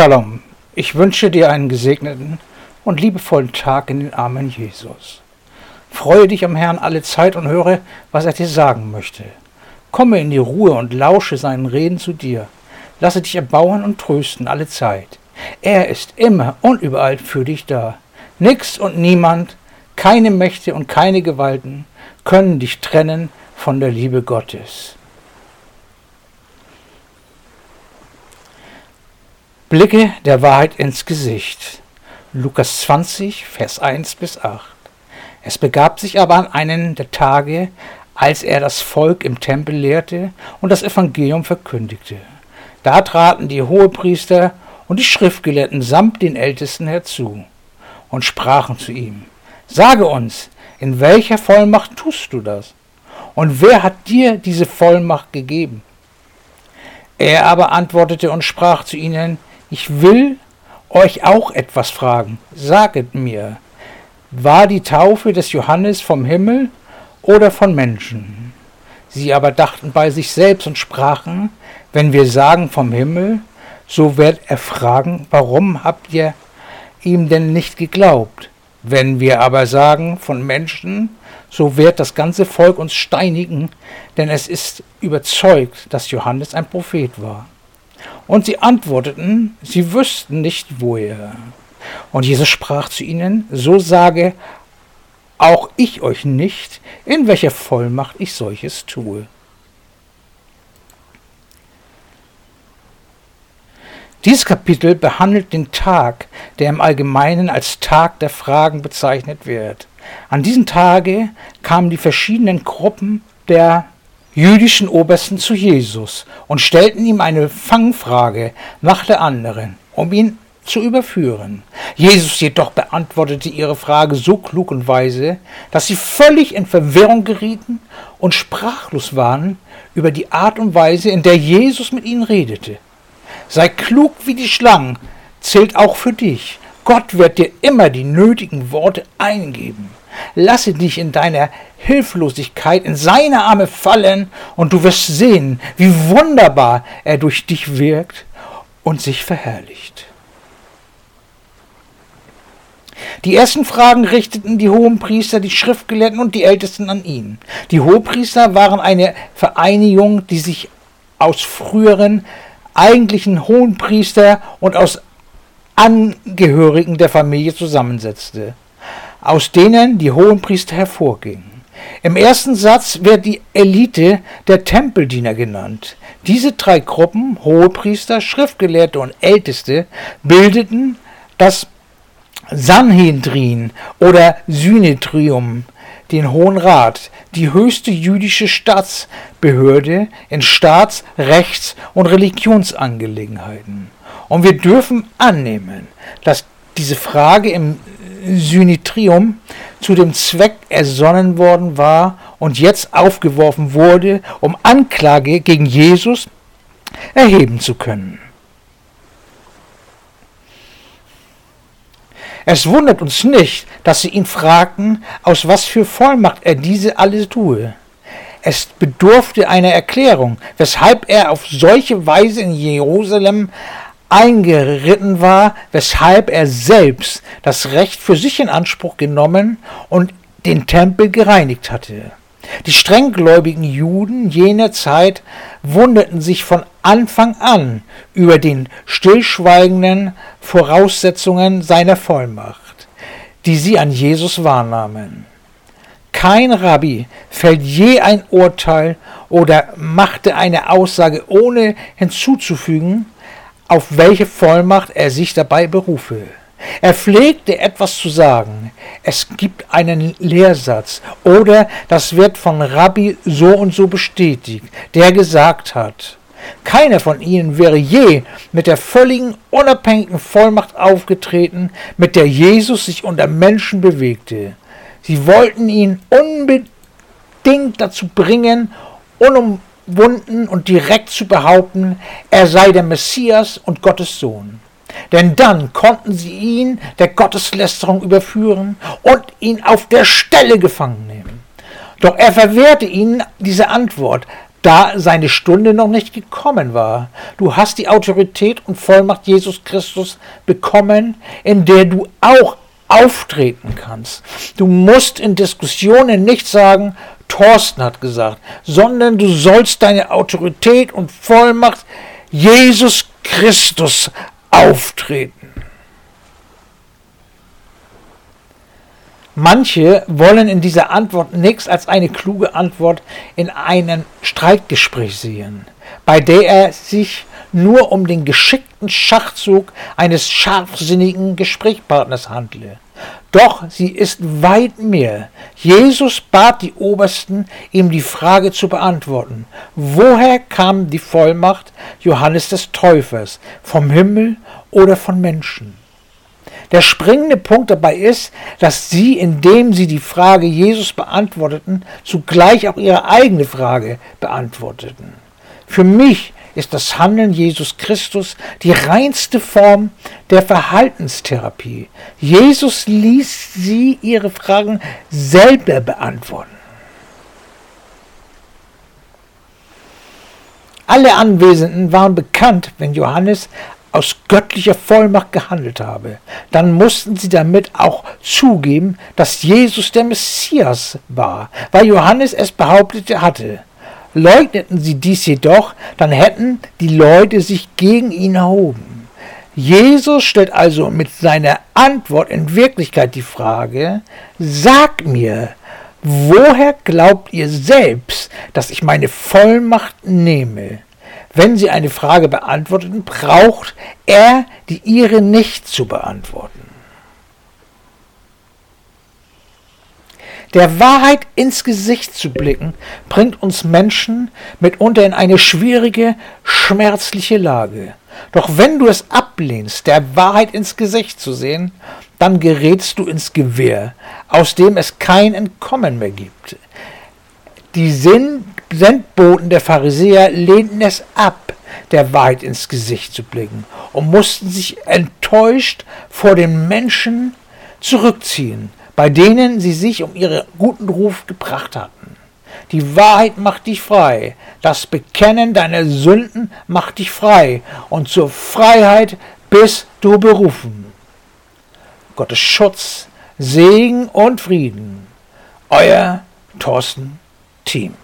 Shalom, ich wünsche dir einen gesegneten und liebevollen Tag in den Armen Jesus. Freue dich am Herrn alle Zeit und höre, was er dir sagen möchte. Komme in die Ruhe und lausche seinen Reden zu dir. Lasse dich erbauen und trösten alle Zeit. Er ist immer und überall für dich da. Nix und niemand, keine Mächte und keine Gewalten können dich trennen von der Liebe Gottes. Blicke der Wahrheit ins Gesicht. Lukas 20, Vers 1 bis 8. Es begab sich aber an einen der Tage, als er das Volk im Tempel lehrte und das Evangelium verkündigte. Da traten die Hohepriester und die Schriftgelehrten samt den Ältesten herzu und sprachen zu ihm, Sage uns, in welcher Vollmacht tust du das? Und wer hat dir diese Vollmacht gegeben? Er aber antwortete und sprach zu ihnen, ich will euch auch etwas fragen. Saget mir, war die Taufe des Johannes vom Himmel oder von Menschen? Sie aber dachten bei sich selbst und sprachen, wenn wir sagen vom Himmel, so wird er fragen, warum habt ihr ihm denn nicht geglaubt? Wenn wir aber sagen von Menschen, so wird das ganze Volk uns steinigen, denn es ist überzeugt, dass Johannes ein Prophet war. Und sie antworteten, sie wüssten nicht woher. Und Jesus sprach zu ihnen, so sage auch ich euch nicht, in welcher Vollmacht ich solches tue. Dieses Kapitel behandelt den Tag, der im Allgemeinen als Tag der Fragen bezeichnet wird. An diesem Tage kamen die verschiedenen Gruppen der jüdischen Obersten zu Jesus und stellten ihm eine Fangfrage nach der anderen, um ihn zu überführen. Jesus jedoch beantwortete ihre Frage so klug und weise, dass sie völlig in Verwirrung gerieten und sprachlos waren über die Art und Weise, in der Jesus mit ihnen redete. Sei klug wie die Schlangen, zählt auch für dich. Gott wird dir immer die nötigen Worte eingeben. Lasse dich in deiner Hilflosigkeit in seine Arme fallen und du wirst sehen, wie wunderbar er durch dich wirkt und sich verherrlicht. Die ersten Fragen richteten die Hohenpriester, die Schriftgelehrten und die Ältesten an ihn. Die Hohenpriester waren eine Vereinigung, die sich aus früheren eigentlichen Hohenpriester und aus Angehörigen der Familie zusammensetzte aus denen die Hohenpriester hervorgingen. Im ersten Satz wird die Elite der Tempeldiener genannt. Diese drei Gruppen, Hohepriester, Schriftgelehrte und Älteste, bildeten das Sanhedrin oder Synedrium, den Hohen Rat, die höchste jüdische Staatsbehörde in Staats-, Rechts- und Religionsangelegenheiten. Und wir dürfen annehmen, dass diese Frage im Synitrium zu dem Zweck ersonnen worden war und jetzt aufgeworfen wurde, um Anklage gegen Jesus erheben zu können. Es wundert uns nicht, dass sie ihn fragten, aus was für Vollmacht er diese alles tue. Es bedurfte einer Erklärung, weshalb er auf solche Weise in Jerusalem eingeritten war, weshalb er selbst das Recht für sich in Anspruch genommen und den Tempel gereinigt hatte. Die strenggläubigen Juden jener Zeit wunderten sich von Anfang an über den stillschweigenden Voraussetzungen seiner Vollmacht, die sie an Jesus wahrnahmen. Kein Rabbi fällt je ein Urteil oder machte eine Aussage, ohne hinzuzufügen, auf welche Vollmacht er sich dabei berufe. Er pflegte etwas zu sagen. Es gibt einen Lehrsatz oder das wird von Rabbi so und so bestätigt, der gesagt hat. Keiner von ihnen wäre je mit der völligen unabhängigen Vollmacht aufgetreten, mit der Jesus sich unter Menschen bewegte. Sie wollten ihn unbedingt dazu bringen, unum wunden und direkt zu behaupten, er sei der Messias und Gottes Sohn. Denn dann konnten sie ihn der Gotteslästerung überführen und ihn auf der Stelle gefangen nehmen. Doch er verwehrte ihnen diese Antwort, da seine Stunde noch nicht gekommen war. Du hast die Autorität und Vollmacht Jesus Christus bekommen, in der du auch auftreten kannst. Du musst in Diskussionen nicht sagen, Thorsten hat gesagt, sondern du sollst deine Autorität und Vollmacht Jesus Christus auftreten. Manche wollen in dieser Antwort nichts als eine kluge Antwort in einem Streitgespräch sehen, bei der er sich nur um den geschickten Schachzug eines scharfsinnigen Gesprächspartners handle. Doch sie ist weit mehr. Jesus bat die Obersten, ihm die Frage zu beantworten. Woher kam die Vollmacht Johannes des Täufers? Vom Himmel oder von Menschen? Der springende Punkt dabei ist, dass sie, indem sie die Frage Jesus beantworteten, zugleich auch ihre eigene Frage beantworteten. Für mich ist das Handeln Jesus Christus die reinste Form der Verhaltenstherapie. Jesus ließ sie ihre Fragen selber beantworten. Alle Anwesenden waren bekannt, wenn Johannes aus göttlicher Vollmacht gehandelt habe, dann mussten sie damit auch zugeben, dass Jesus der Messias war, weil Johannes es behauptete hatte. Leugneten sie dies jedoch, dann hätten die Leute sich gegen ihn erhoben. Jesus stellt also mit seiner Antwort in Wirklichkeit die Frage, sag mir, woher glaubt ihr selbst, dass ich meine Vollmacht nehme? Wenn sie eine Frage beantworteten, braucht er die ihre nicht zu beantworten. Der Wahrheit ins Gesicht zu blicken, bringt uns Menschen mitunter in eine schwierige, schmerzliche Lage. Doch wenn du es ablehnst, der Wahrheit ins Gesicht zu sehen, dann gerätst du ins Gewehr, aus dem es kein Entkommen mehr gibt. Die Sendboten der Pharisäer lehnten es ab, der Wahrheit ins Gesicht zu blicken und mussten sich enttäuscht vor den Menschen zurückziehen bei denen sie sich um ihren guten Ruf gebracht hatten. Die Wahrheit macht dich frei, das Bekennen deiner Sünden macht dich frei, und zur Freiheit bist du berufen. Gottes Schutz, Segen und Frieden. Euer Thorsten Team.